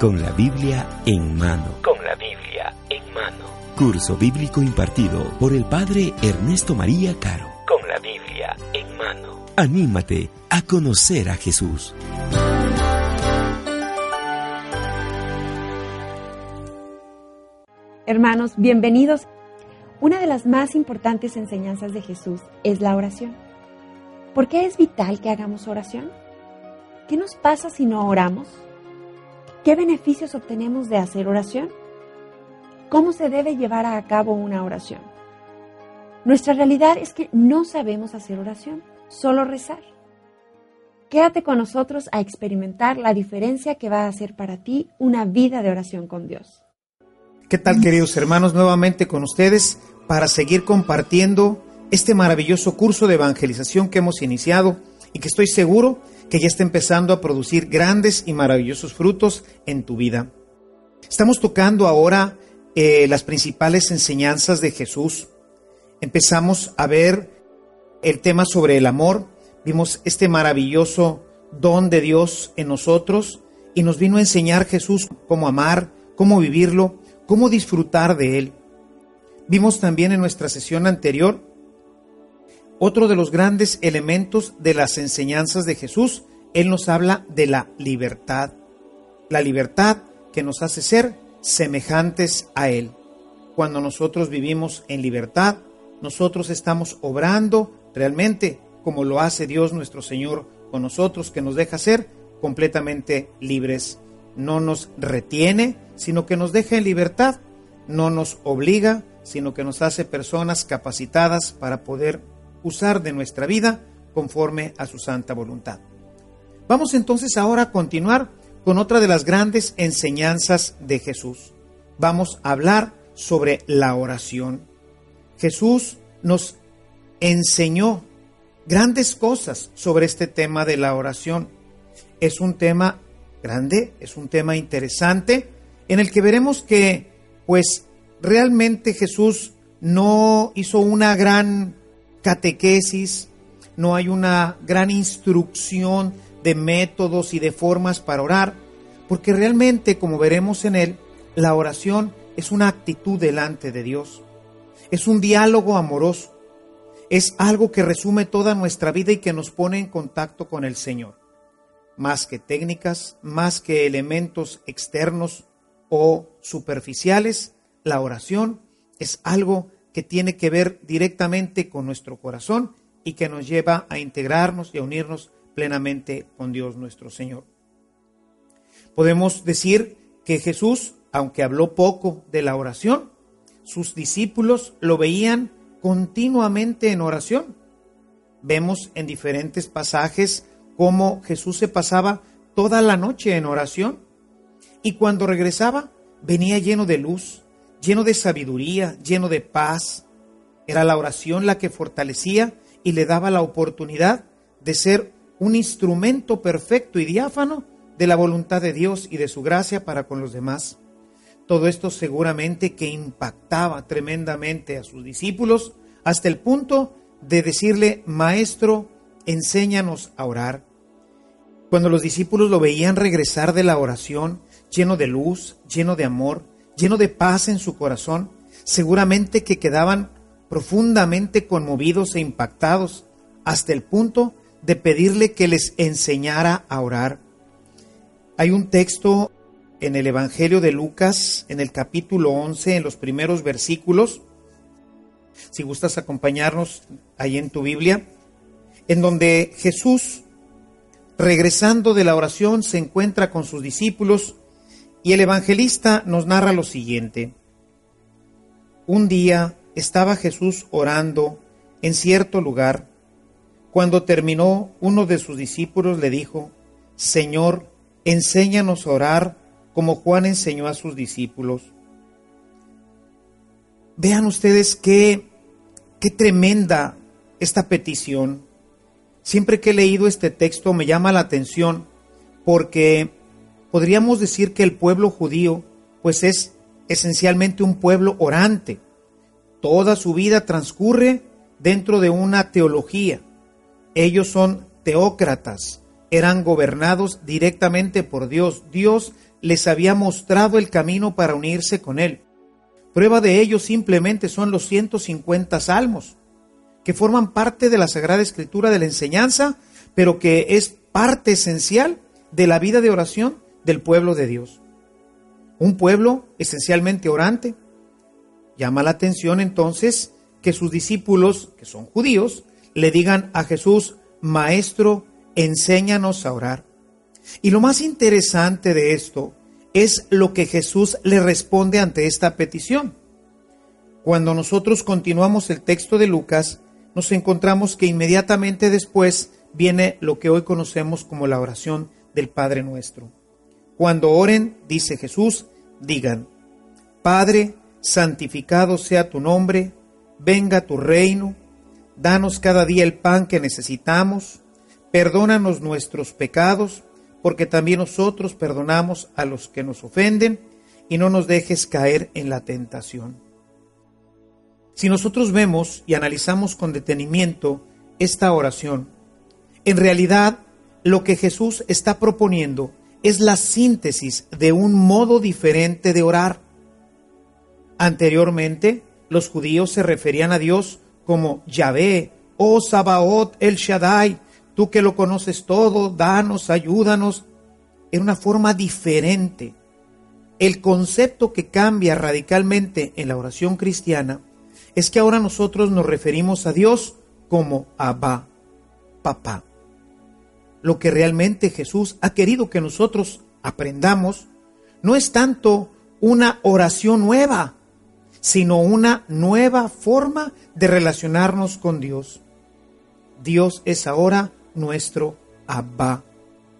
Con la Biblia en mano. Con la Biblia en mano. Curso bíblico impartido por el Padre Ernesto María Caro. Con la Biblia en mano. Anímate a conocer a Jesús. Hermanos, bienvenidos. Una de las más importantes enseñanzas de Jesús es la oración. ¿Por qué es vital que hagamos oración? ¿Qué nos pasa si no oramos? ¿Qué beneficios obtenemos de hacer oración? ¿Cómo se debe llevar a cabo una oración? Nuestra realidad es que no sabemos hacer oración, solo rezar. Quédate con nosotros a experimentar la diferencia que va a hacer para ti una vida de oración con Dios. ¿Qué tal queridos hermanos? Nuevamente con ustedes para seguir compartiendo este maravilloso curso de evangelización que hemos iniciado y que estoy seguro que ya está empezando a producir grandes y maravillosos frutos en tu vida. Estamos tocando ahora eh, las principales enseñanzas de Jesús. Empezamos a ver el tema sobre el amor. Vimos este maravilloso don de Dios en nosotros y nos vino a enseñar Jesús cómo amar, cómo vivirlo, cómo disfrutar de él. Vimos también en nuestra sesión anterior otro de los grandes elementos de las enseñanzas de Jesús, Él nos habla de la libertad. La libertad que nos hace ser semejantes a Él. Cuando nosotros vivimos en libertad, nosotros estamos obrando realmente como lo hace Dios nuestro Señor con nosotros, que nos deja ser completamente libres. No nos retiene, sino que nos deja en libertad. No nos obliga, sino que nos hace personas capacitadas para poder usar de nuestra vida conforme a su santa voluntad. Vamos entonces ahora a continuar con otra de las grandes enseñanzas de Jesús. Vamos a hablar sobre la oración. Jesús nos enseñó grandes cosas sobre este tema de la oración. Es un tema grande, es un tema interesante, en el que veremos que, pues, realmente Jesús no hizo una gran catequesis, no hay una gran instrucción de métodos y de formas para orar, porque realmente, como veremos en él, la oración es una actitud delante de Dios, es un diálogo amoroso, es algo que resume toda nuestra vida y que nos pone en contacto con el Señor. Más que técnicas, más que elementos externos o superficiales, la oración es algo que tiene que ver directamente con nuestro corazón y que nos lleva a integrarnos y a unirnos plenamente con Dios nuestro Señor. Podemos decir que Jesús, aunque habló poco de la oración, sus discípulos lo veían continuamente en oración. Vemos en diferentes pasajes cómo Jesús se pasaba toda la noche en oración y cuando regresaba venía lleno de luz, lleno de sabiduría, lleno de paz. Era la oración la que fortalecía y le daba la oportunidad de ser un instrumento perfecto y diáfano de la voluntad de Dios y de su gracia para con los demás. Todo esto seguramente que impactaba tremendamente a sus discípulos hasta el punto de decirle, Maestro, enséñanos a orar. Cuando los discípulos lo veían regresar de la oración, lleno de luz, lleno de amor, lleno de paz en su corazón, seguramente que quedaban profundamente conmovidos e impactados hasta el punto de pedirle que les enseñara a orar. Hay un texto en el Evangelio de Lucas, en el capítulo 11, en los primeros versículos, si gustas acompañarnos ahí en tu Biblia, en donde Jesús, regresando de la oración, se encuentra con sus discípulos y el evangelista nos narra lo siguiente. Un día estaba Jesús orando en cierto lugar. Cuando terminó, uno de sus discípulos le dijo, Señor, enséñanos a orar como Juan enseñó a sus discípulos. Vean ustedes qué, qué tremenda esta petición. Siempre que he leído este texto me llama la atención porque podríamos decir que el pueblo judío pues es esencialmente un pueblo orante. Toda su vida transcurre dentro de una teología. Ellos son teócratas, eran gobernados directamente por Dios. Dios les había mostrado el camino para unirse con Él. Prueba de ello simplemente son los 150 salmos, que forman parte de la Sagrada Escritura de la enseñanza, pero que es parte esencial de la vida de oración del pueblo de Dios. Un pueblo esencialmente orante. Llama la atención entonces que sus discípulos, que son judíos, le digan a Jesús, Maestro, enséñanos a orar. Y lo más interesante de esto es lo que Jesús le responde ante esta petición. Cuando nosotros continuamos el texto de Lucas, nos encontramos que inmediatamente después viene lo que hoy conocemos como la oración del Padre nuestro. Cuando oren, dice Jesús, digan, Padre, santificado sea tu nombre, venga tu reino, danos cada día el pan que necesitamos, perdónanos nuestros pecados, porque también nosotros perdonamos a los que nos ofenden y no nos dejes caer en la tentación. Si nosotros vemos y analizamos con detenimiento esta oración, en realidad lo que Jesús está proponiendo es la síntesis de un modo diferente de orar. Anteriormente, los judíos se referían a Dios como Yahvé, oh Sabaoth el Shaddai, Tú que lo conoces todo, danos, ayúdanos. En una forma diferente. El concepto que cambia radicalmente en la oración cristiana es que ahora nosotros nos referimos a Dios como Abba, papá. Lo que realmente Jesús ha querido que nosotros aprendamos no es tanto una oración nueva, sino una nueva forma de relacionarnos con Dios. Dios es ahora nuestro Abba.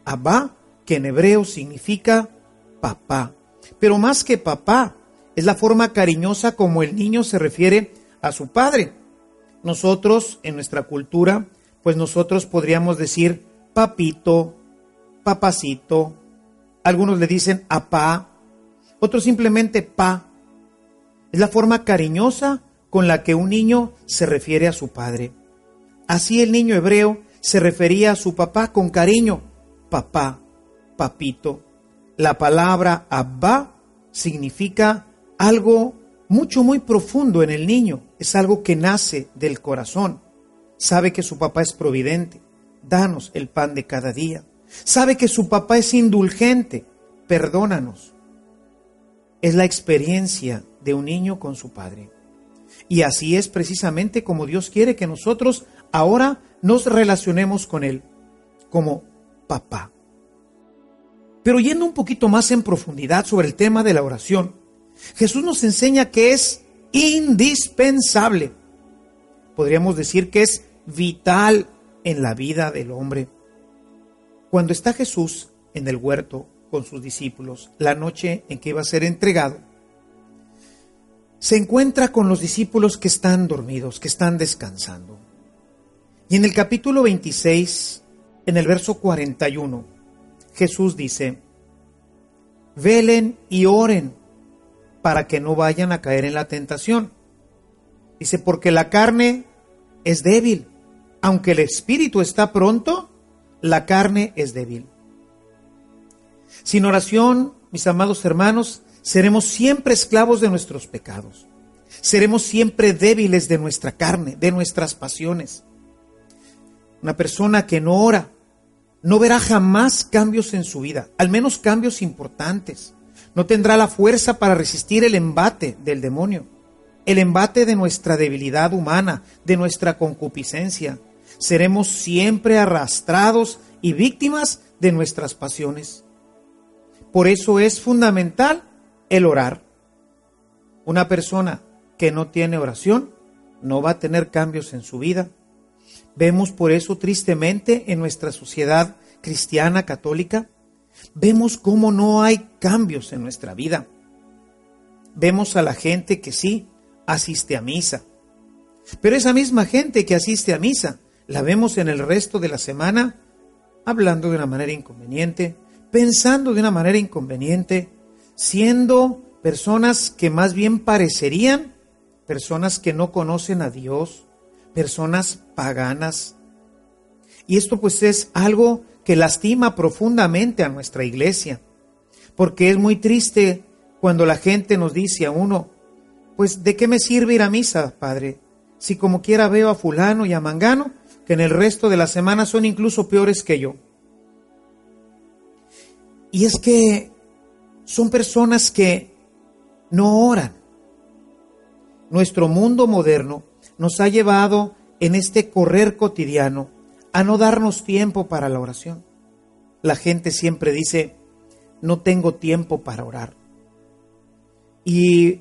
Abba, que en hebreo significa papá. Pero más que papá, es la forma cariñosa como el niño se refiere a su padre. Nosotros, en nuestra cultura, pues nosotros podríamos decir papito, papacito. Algunos le dicen apá, otros simplemente pa. Es la forma cariñosa con la que un niño se refiere a su padre. Así el niño hebreo se refería a su papá con cariño, papá, papito. La palabra Abba significa algo mucho, muy profundo en el niño. Es algo que nace del corazón. Sabe que su papá es providente. Danos el pan de cada día. Sabe que su papá es indulgente. Perdónanos. Es la experiencia de un niño con su padre. Y así es precisamente como Dios quiere que nosotros ahora nos relacionemos con Él como papá. Pero yendo un poquito más en profundidad sobre el tema de la oración, Jesús nos enseña que es indispensable. Podríamos decir que es vital en la vida del hombre. Cuando está Jesús en el huerto con sus discípulos, la noche en que iba a ser entregado, se encuentra con los discípulos que están dormidos, que están descansando. Y en el capítulo 26, en el verso 41, Jesús dice, velen y oren para que no vayan a caer en la tentación. Dice, porque la carne es débil, aunque el espíritu está pronto, la carne es débil. Sin oración, mis amados hermanos, seremos siempre esclavos de nuestros pecados. Seremos siempre débiles de nuestra carne, de nuestras pasiones. Una persona que no ora no verá jamás cambios en su vida, al menos cambios importantes. No tendrá la fuerza para resistir el embate del demonio, el embate de nuestra debilidad humana, de nuestra concupiscencia. Seremos siempre arrastrados y víctimas de nuestras pasiones. Por eso es fundamental el orar. Una persona que no tiene oración no va a tener cambios en su vida, Vemos por eso tristemente en nuestra sociedad cristiana católica vemos cómo no hay cambios en nuestra vida. Vemos a la gente que sí asiste a misa. Pero esa misma gente que asiste a misa, la vemos en el resto de la semana hablando de una manera inconveniente, pensando de una manera inconveniente, siendo personas que más bien parecerían personas que no conocen a Dios, personas paganas. Y esto pues es algo que lastima profundamente a nuestra iglesia, porque es muy triste cuando la gente nos dice a uno, pues ¿de qué me sirve ir a misa, Padre? Si como quiera veo a fulano y a mangano, que en el resto de la semana son incluso peores que yo. Y es que son personas que no oran. Nuestro mundo moderno nos ha llevado en este correr cotidiano a no darnos tiempo para la oración. La gente siempre dice, no tengo tiempo para orar. Y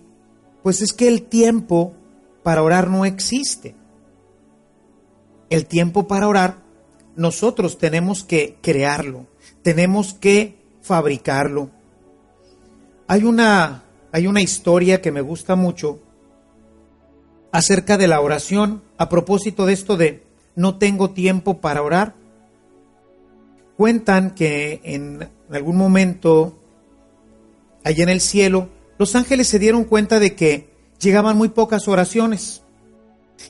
pues es que el tiempo para orar no existe. El tiempo para orar nosotros tenemos que crearlo, tenemos que fabricarlo. Hay una, hay una historia que me gusta mucho acerca de la oración a propósito de esto de no tengo tiempo para orar. Cuentan que en algún momento allá en el cielo los ángeles se dieron cuenta de que llegaban muy pocas oraciones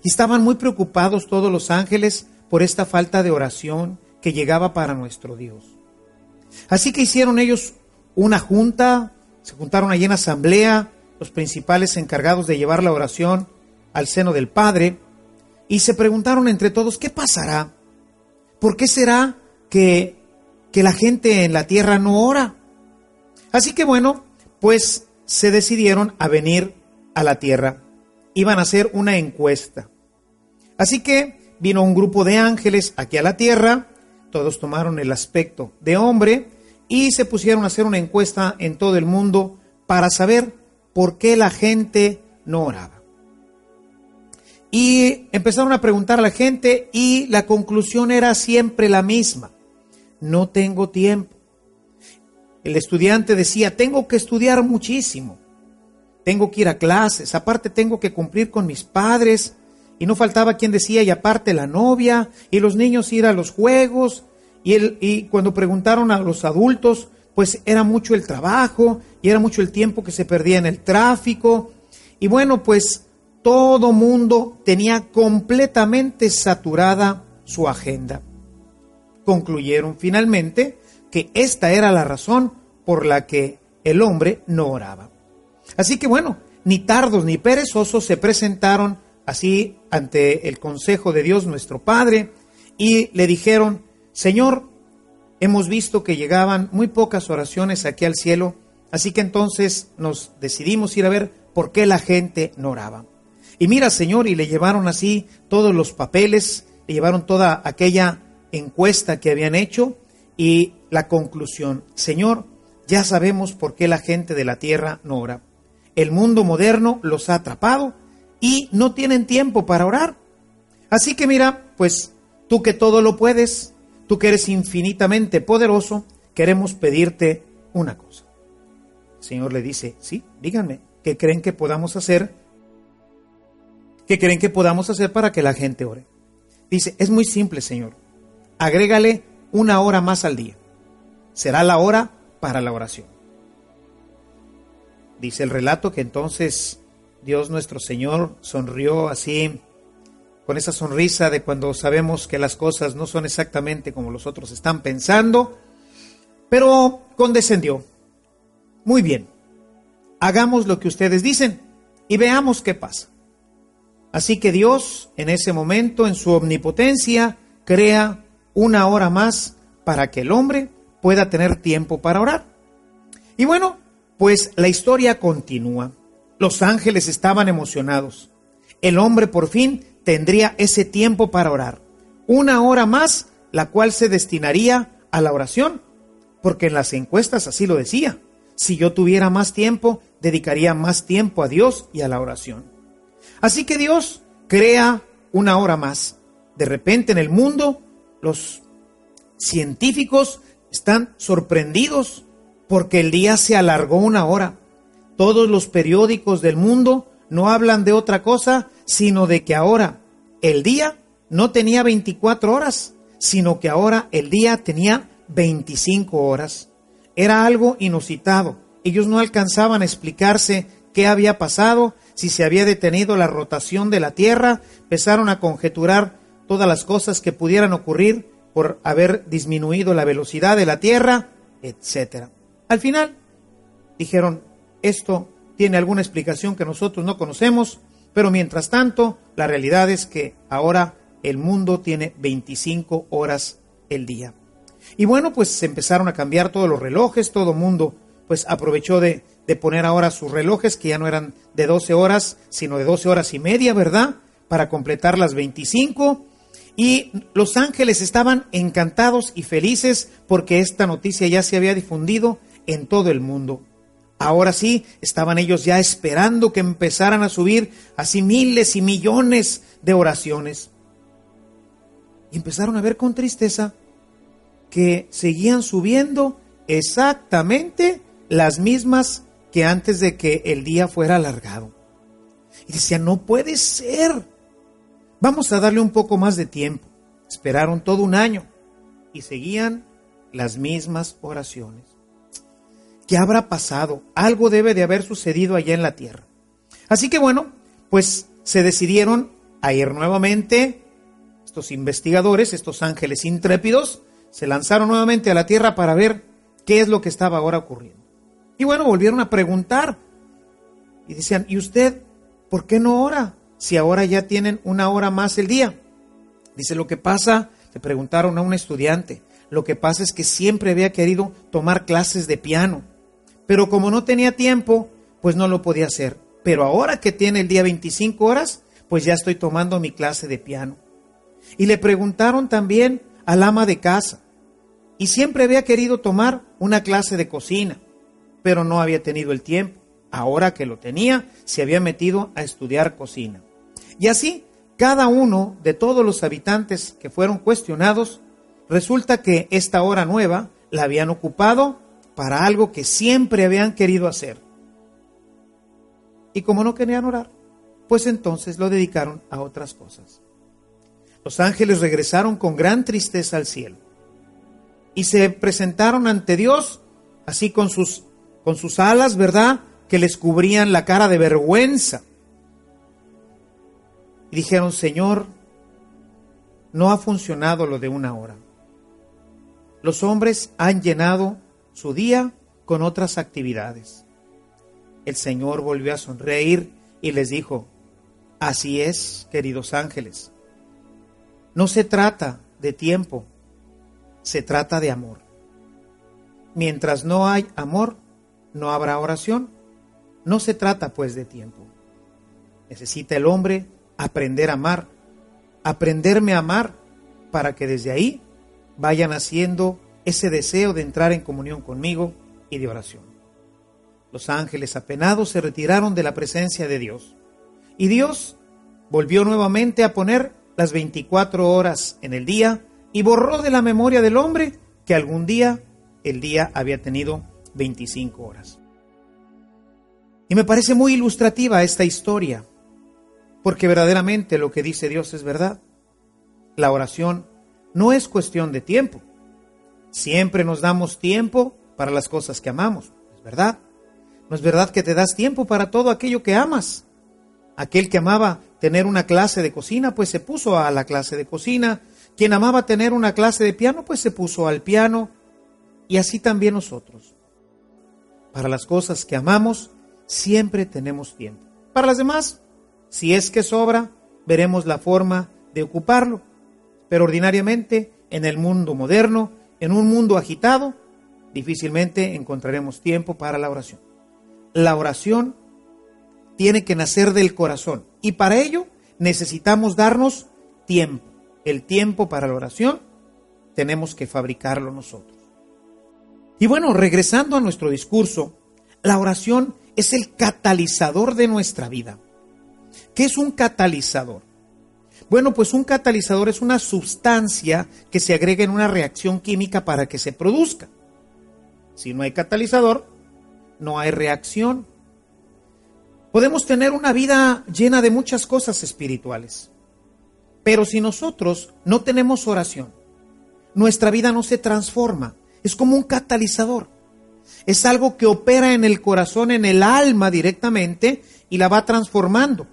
y estaban muy preocupados todos los ángeles por esta falta de oración que llegaba para nuestro Dios. Así que hicieron ellos una junta, se juntaron allí en asamblea, los principales encargados de llevar la oración al seno del Padre, y se preguntaron entre todos, ¿qué pasará? ¿Por qué será que, que la gente en la tierra no ora? Así que bueno, pues se decidieron a venir a la tierra. Iban a hacer una encuesta. Así que vino un grupo de ángeles aquí a la tierra, todos tomaron el aspecto de hombre y se pusieron a hacer una encuesta en todo el mundo para saber por qué la gente no oraba. Y empezaron a preguntar a la gente y la conclusión era siempre la misma. No tengo tiempo. El estudiante decía, tengo que estudiar muchísimo. Tengo que ir a clases. Aparte tengo que cumplir con mis padres. Y no faltaba quien decía, y aparte la novia, y los niños ir a los juegos. Y, y cuando preguntaron a los adultos, pues era mucho el trabajo y era mucho el tiempo que se perdía en el tráfico. Y bueno, pues todo mundo tenía completamente saturada su agenda. Concluyeron finalmente que esta era la razón por la que el hombre no oraba. Así que bueno, ni tardos ni perezosos se presentaron así ante el consejo de Dios nuestro Padre y le dijeron, Señor, hemos visto que llegaban muy pocas oraciones aquí al cielo, así que entonces nos decidimos ir a ver por qué la gente no oraba. Y mira, Señor, y le llevaron así todos los papeles, le llevaron toda aquella encuesta que habían hecho y la conclusión, Señor, ya sabemos por qué la gente de la tierra no ora. El mundo moderno los ha atrapado y no tienen tiempo para orar. Así que mira, pues tú que todo lo puedes, tú que eres infinitamente poderoso, queremos pedirte una cosa. El Señor le dice, sí, díganme, ¿qué creen que podamos hacer ¿Qué creen que podamos hacer para que la gente ore? Dice, es muy simple, Señor. Agrégale una hora más al día. Será la hora para la oración. Dice el relato que entonces Dios nuestro Señor sonrió así, con esa sonrisa de cuando sabemos que las cosas no son exactamente como los otros están pensando, pero condescendió. Muy bien, hagamos lo que ustedes dicen y veamos qué pasa. Así que Dios, en ese momento, en su omnipotencia, crea una hora más para que el hombre pueda tener tiempo para orar. Y bueno, pues la historia continúa. Los ángeles estaban emocionados. El hombre por fin tendría ese tiempo para orar. Una hora más, la cual se destinaría a la oración. Porque en las encuestas así lo decía. Si yo tuviera más tiempo, dedicaría más tiempo a Dios y a la oración. Así que Dios crea una hora más. De repente en el mundo los científicos están sorprendidos porque el día se alargó una hora. Todos los periódicos del mundo no hablan de otra cosa, sino de que ahora el día no tenía 24 horas, sino que ahora el día tenía 25 horas. Era algo inusitado. Ellos no alcanzaban a explicarse qué había pasado, si se había detenido la rotación de la Tierra, empezaron a conjeturar todas las cosas que pudieran ocurrir por haber disminuido la velocidad de la Tierra, etc. Al final dijeron, esto tiene alguna explicación que nosotros no conocemos, pero mientras tanto, la realidad es que ahora el mundo tiene 25 horas el día. Y bueno, pues se empezaron a cambiar todos los relojes, todo mundo pues aprovechó de, de, poner ahora sus relojes que ya no eran de 12 horas, sino de 12 horas y media, ¿verdad? Para completar las 25. Y los ángeles estaban encantados y felices porque esta noticia ya se había difundido en todo el mundo. Ahora sí, estaban ellos ya esperando que empezaran a subir así miles y millones de oraciones. Y empezaron a ver con tristeza que seguían subiendo exactamente las mismas que antes de que el día fuera alargado. Y decían, no puede ser. Vamos a darle un poco más de tiempo. Esperaron todo un año y seguían las mismas oraciones. ¿Qué habrá pasado? Algo debe de haber sucedido allá en la tierra. Así que bueno, pues se decidieron a ir nuevamente estos investigadores, estos ángeles intrépidos, se lanzaron nuevamente a la tierra para ver qué es lo que estaba ahora ocurriendo. Y bueno, volvieron a preguntar. Y decían, ¿y usted por qué no ora? Si ahora ya tienen una hora más el día. Dice, lo que pasa, le preguntaron a un estudiante, lo que pasa es que siempre había querido tomar clases de piano, pero como no tenía tiempo, pues no lo podía hacer. Pero ahora que tiene el día 25 horas, pues ya estoy tomando mi clase de piano. Y le preguntaron también al ama de casa, y siempre había querido tomar una clase de cocina, pero no había tenido el tiempo. Ahora que lo tenía, se había metido a estudiar cocina. Y así, cada uno de todos los habitantes que fueron cuestionados, resulta que esta hora nueva la habían ocupado para algo que siempre habían querido hacer. Y como no querían orar, pues entonces lo dedicaron a otras cosas. Los ángeles regresaron con gran tristeza al cielo y se presentaron ante Dios, así con sus, con sus alas, ¿verdad? Que les cubrían la cara de vergüenza. Y dijeron, Señor, no ha funcionado lo de una hora. Los hombres han llenado su día con otras actividades. El Señor volvió a sonreír y les dijo, así es, queridos ángeles. No se trata de tiempo, se trata de amor. Mientras no hay amor, no habrá oración. No se trata pues de tiempo. Necesita el hombre aprender a amar, aprenderme a amar, para que desde ahí vayan haciendo ese deseo de entrar en comunión conmigo y de oración. Los ángeles apenados se retiraron de la presencia de Dios. Y Dios volvió nuevamente a poner las 24 horas en el día y borró de la memoria del hombre que algún día el día había tenido 25 horas. Y me parece muy ilustrativa esta historia, porque verdaderamente lo que dice Dios es verdad. La oración no es cuestión de tiempo. Siempre nos damos tiempo para las cosas que amamos, es verdad. No es verdad que te das tiempo para todo aquello que amas. Aquel que amaba tener una clase de cocina, pues se puso a la clase de cocina. Quien amaba tener una clase de piano, pues se puso al piano. Y así también nosotros. Para las cosas que amamos, siempre tenemos tiempo. Para las demás, si es que sobra, veremos la forma de ocuparlo. Pero ordinariamente, en el mundo moderno, en un mundo agitado, difícilmente encontraremos tiempo para la oración. La oración tiene que nacer del corazón y para ello necesitamos darnos tiempo el tiempo para la oración, tenemos que fabricarlo nosotros. Y bueno, regresando a nuestro discurso, la oración es el catalizador de nuestra vida. ¿Qué es un catalizador? Bueno, pues un catalizador es una sustancia que se agrega en una reacción química para que se produzca. Si no hay catalizador, no hay reacción. Podemos tener una vida llena de muchas cosas espirituales, pero si nosotros no tenemos oración, nuestra vida no se transforma. Es como un catalizador. Es algo que opera en el corazón, en el alma directamente y la va transformando.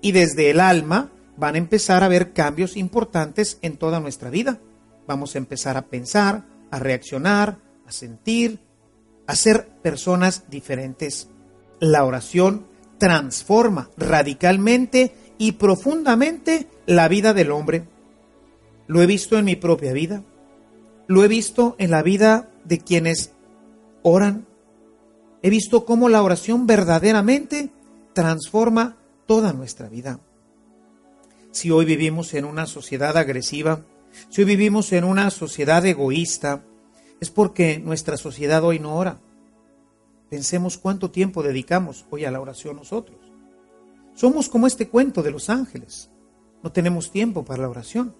Y desde el alma van a empezar a haber cambios importantes en toda nuestra vida. Vamos a empezar a pensar, a reaccionar, a sentir, a ser personas diferentes. La oración transforma radicalmente y profundamente la vida del hombre. Lo he visto en mi propia vida. Lo he visto en la vida de quienes oran. He visto cómo la oración verdaderamente transforma toda nuestra vida si hoy vivimos en una sociedad agresiva, si hoy vivimos en una sociedad egoísta, es porque nuestra sociedad hoy no ora. Pensemos cuánto tiempo dedicamos hoy a la oración nosotros. Somos como este cuento de los ángeles. No tenemos tiempo para la oración.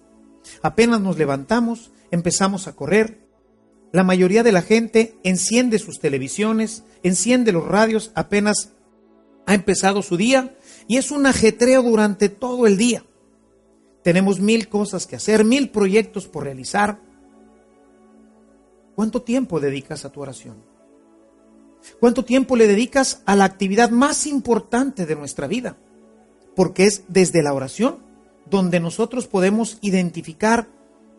Apenas nos levantamos, empezamos a correr. La mayoría de la gente enciende sus televisiones, enciende los radios, apenas ha empezado su día y es un ajetreo durante todo el día. Tenemos mil cosas que hacer, mil proyectos por realizar. ¿Cuánto tiempo dedicas a tu oración? ¿Cuánto tiempo le dedicas a la actividad más importante de nuestra vida? Porque es desde la oración donde nosotros podemos identificar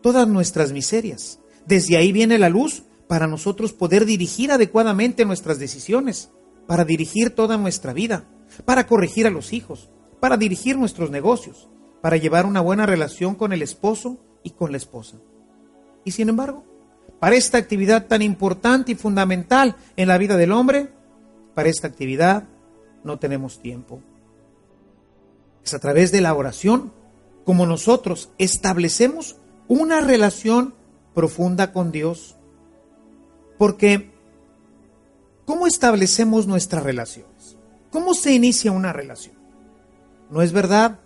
todas nuestras miserias. Desde ahí viene la luz para nosotros poder dirigir adecuadamente nuestras decisiones, para dirigir toda nuestra vida, para corregir a los hijos, para dirigir nuestros negocios, para llevar una buena relación con el esposo y con la esposa. Y sin embargo, para esta actividad tan importante y fundamental en la vida del hombre, para esta actividad no tenemos tiempo. Es a través de la oración como nosotros establecemos una relación profunda con Dios. Porque, ¿cómo establecemos nuestras relaciones? ¿Cómo se inicia una relación? ¿No es verdad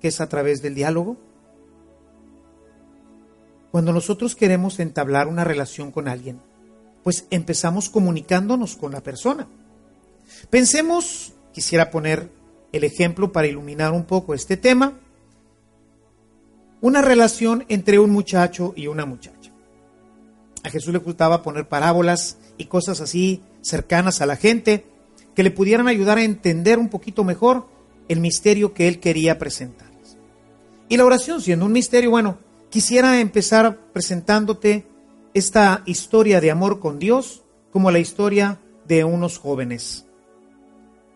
que es a través del diálogo. Cuando nosotros queremos entablar una relación con alguien, pues empezamos comunicándonos con la persona. Pensemos, quisiera poner el ejemplo para iluminar un poco este tema, una relación entre un muchacho y una muchacha. A Jesús le gustaba poner parábolas y cosas así cercanas a la gente que le pudieran ayudar a entender un poquito mejor el misterio que él quería presentar. Y la oración siendo un misterio, bueno, quisiera empezar presentándote esta historia de amor con Dios como la historia de unos jóvenes.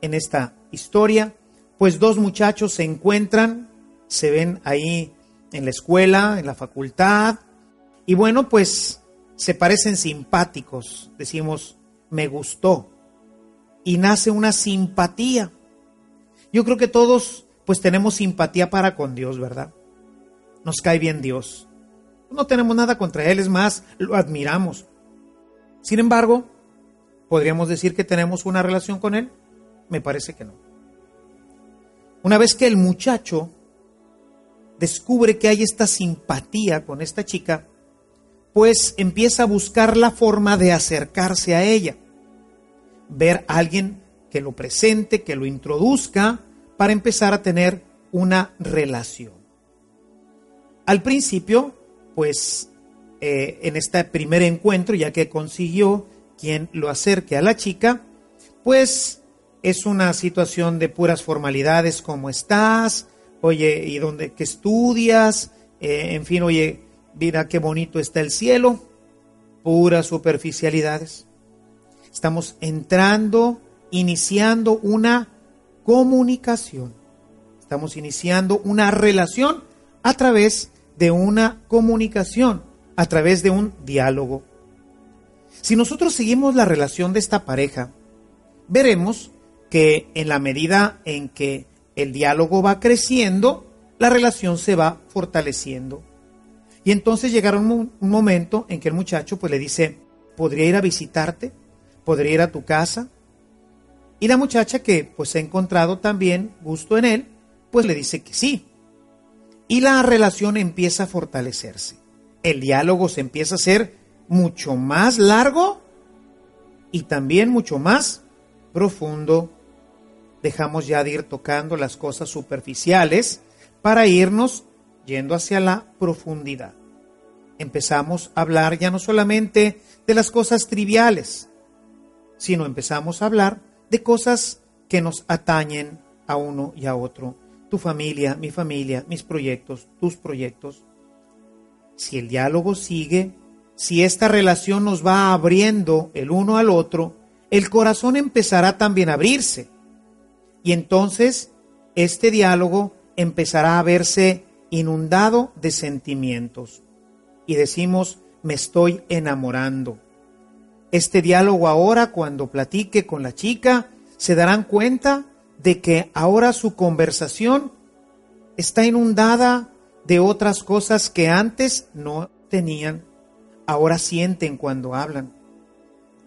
En esta historia, pues dos muchachos se encuentran, se ven ahí en la escuela, en la facultad, y bueno, pues se parecen simpáticos, decimos, me gustó, y nace una simpatía. Yo creo que todos pues tenemos simpatía para con Dios, ¿verdad? Nos cae bien Dios. No tenemos nada contra Él, es más, lo admiramos. Sin embargo, ¿podríamos decir que tenemos una relación con Él? Me parece que no. Una vez que el muchacho descubre que hay esta simpatía con esta chica, pues empieza a buscar la forma de acercarse a ella. Ver a alguien que lo presente, que lo introduzca, para empezar a tener una relación. Al principio, pues eh, en este primer encuentro, ya que consiguió quien lo acerque a la chica, pues es una situación de puras formalidades, ¿cómo estás? Oye, ¿y dónde qué estudias? Eh, en fin, oye, mira qué bonito está el cielo. Puras superficialidades. Estamos entrando, iniciando una comunicación. Estamos iniciando una relación a través de una comunicación, a través de un diálogo. Si nosotros seguimos la relación de esta pareja, veremos que en la medida en que el diálogo va creciendo, la relación se va fortaleciendo. Y entonces llegará un, momento en que el muchacho pues le dice, ¿podría ir a visitarte? ¿Podría ir a tu casa? Y la muchacha que pues ha encontrado también gusto en él, pues le dice que sí. y la relación empieza a fortalecerse. El diálogo se empieza a hacer mucho más largo y también mucho más profundo. Dejamos ya de ir tocando las cosas superficiales para irnos yendo hacia la profundidad. Empezamos a hablar ya no solamente de las cosas triviales, sino empezamos a hablar de cosas que nos atañen a uno y a otro. Tu familia, mi familia, mis proyectos, tus proyectos. Si el diálogo sigue, si esta relación nos va abriendo el uno al otro, el corazón empezará también a abrirse. Y entonces este diálogo empezará a verse inundado de sentimientos. Y decimos, me estoy enamorando. Este diálogo ahora, cuando platique con la chica, se darán cuenta de que ahora su conversación está inundada de otras cosas que antes no tenían, ahora sienten cuando hablan.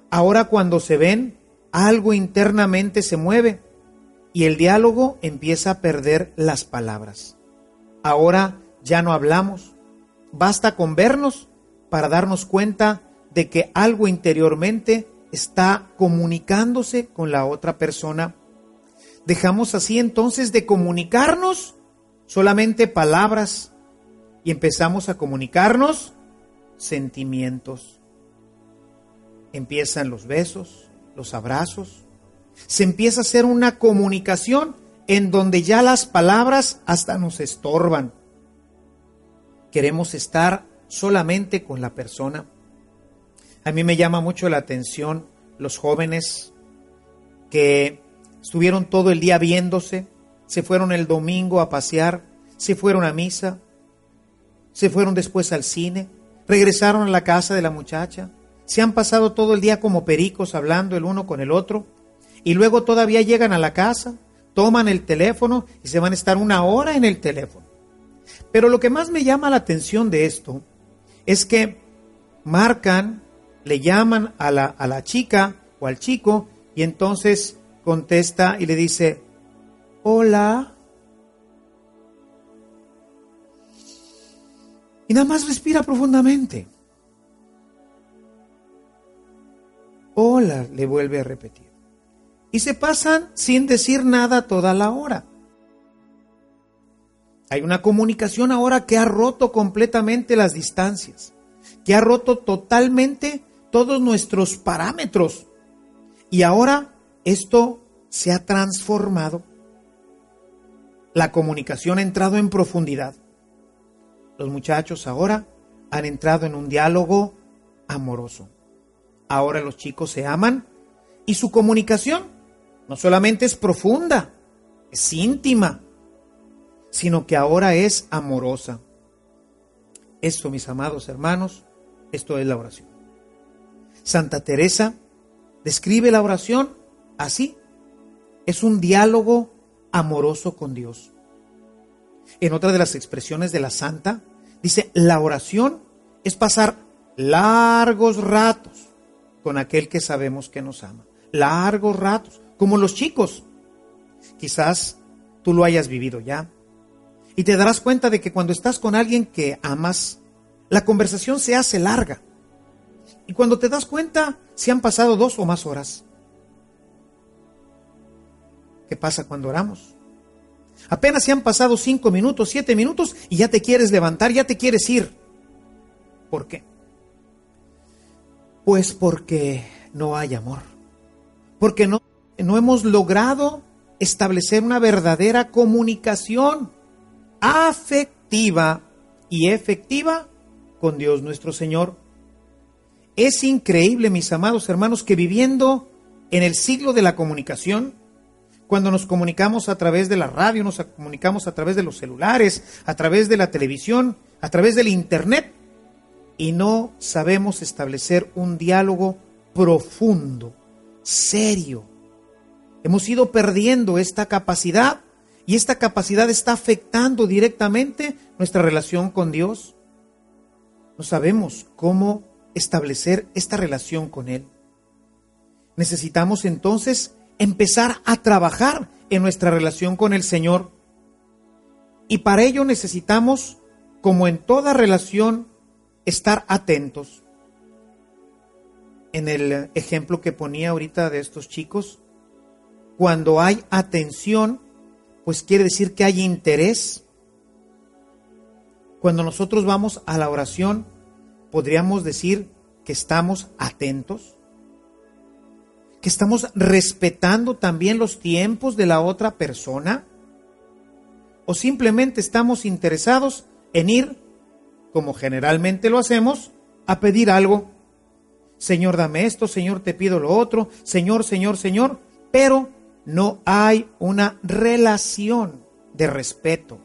Ahora cuando se ven, algo internamente se mueve y el diálogo empieza a perder las palabras. Ahora ya no hablamos, basta con vernos para darnos cuenta de que algo interiormente está comunicándose con la otra persona. Dejamos así entonces de comunicarnos solamente palabras y empezamos a comunicarnos sentimientos. Empiezan los besos, los abrazos. Se empieza a hacer una comunicación en donde ya las palabras hasta nos estorban. Queremos estar solamente con la persona. A mí me llama mucho la atención los jóvenes que estuvieron todo el día viéndose, se fueron el domingo a pasear, se fueron a misa, se fueron después al cine, regresaron a la casa de la muchacha, se han pasado todo el día como pericos hablando el uno con el otro, y luego todavía llegan a la casa, toman el teléfono y se van a estar una hora en el teléfono. Pero lo que más me llama la atención de esto es que marcan, le llaman a la, a la chica o al chico y entonces contesta y le dice, hola. Y nada más respira profundamente. Hola, le vuelve a repetir. Y se pasan sin decir nada toda la hora. Hay una comunicación ahora que ha roto completamente las distancias, que ha roto totalmente todos nuestros parámetros. Y ahora esto se ha transformado. La comunicación ha entrado en profundidad. Los muchachos ahora han entrado en un diálogo amoroso. Ahora los chicos se aman y su comunicación no solamente es profunda, es íntima, sino que ahora es amorosa. Esto, mis amados hermanos, esto es la oración. Santa Teresa describe la oración así. Es un diálogo amoroso con Dios. En otra de las expresiones de la santa, dice, la oración es pasar largos ratos con aquel que sabemos que nos ama. Largos ratos, como los chicos. Quizás tú lo hayas vivido ya. Y te darás cuenta de que cuando estás con alguien que amas, la conversación se hace larga. Y cuando te das cuenta, se han pasado dos o más horas. ¿Qué pasa cuando oramos? Apenas se han pasado cinco minutos, siete minutos y ya te quieres levantar, ya te quieres ir. ¿Por qué? Pues porque no hay amor. Porque no, no hemos logrado establecer una verdadera comunicación afectiva y efectiva con Dios nuestro Señor. Es increíble, mis amados hermanos, que viviendo en el siglo de la comunicación, cuando nos comunicamos a través de la radio, nos comunicamos a través de los celulares, a través de la televisión, a través del Internet, y no sabemos establecer un diálogo profundo, serio. Hemos ido perdiendo esta capacidad y esta capacidad está afectando directamente nuestra relación con Dios. No sabemos cómo establecer esta relación con Él. Necesitamos entonces empezar a trabajar en nuestra relación con el Señor. Y para ello necesitamos, como en toda relación, estar atentos. En el ejemplo que ponía ahorita de estos chicos, cuando hay atención, pues quiere decir que hay interés. Cuando nosotros vamos a la oración, podríamos decir que estamos atentos, que estamos respetando también los tiempos de la otra persona, o simplemente estamos interesados en ir, como generalmente lo hacemos, a pedir algo. Señor, dame esto, Señor, te pido lo otro, Señor, Señor, Señor, pero no hay una relación de respeto,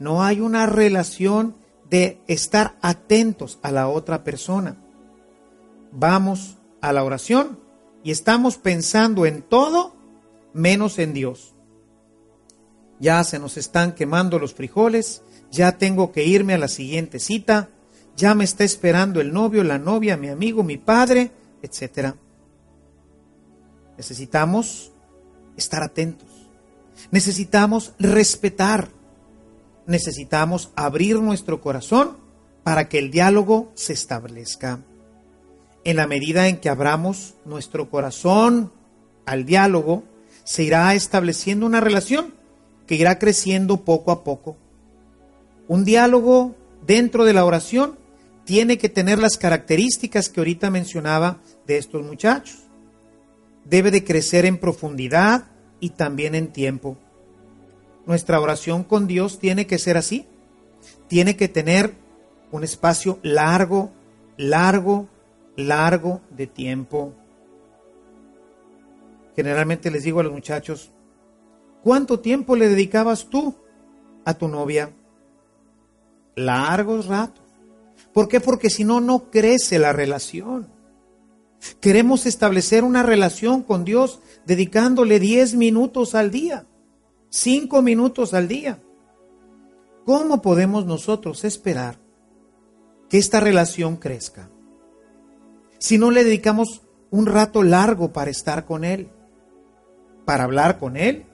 no hay una relación de estar atentos a la otra persona. Vamos a la oración y estamos pensando en todo menos en Dios. Ya se nos están quemando los frijoles, ya tengo que irme a la siguiente cita, ya me está esperando el novio, la novia, mi amigo, mi padre, etc. Necesitamos estar atentos. Necesitamos respetar. Necesitamos abrir nuestro corazón para que el diálogo se establezca. En la medida en que abramos nuestro corazón al diálogo, se irá estableciendo una relación que irá creciendo poco a poco. Un diálogo dentro de la oración tiene que tener las características que ahorita mencionaba de estos muchachos. Debe de crecer en profundidad, y también en tiempo. Nuestra oración con Dios tiene que ser así. Tiene que tener un espacio largo, largo, largo de tiempo. Generalmente les digo a los muchachos, ¿cuánto tiempo le dedicabas tú a tu novia? Largos ratos. ¿Por qué? Porque si no, no crece la relación. Queremos establecer una relación con Dios dedicándole 10 minutos al día, 5 minutos al día. ¿Cómo podemos nosotros esperar que esta relación crezca si no le dedicamos un rato largo para estar con Él, para hablar con Él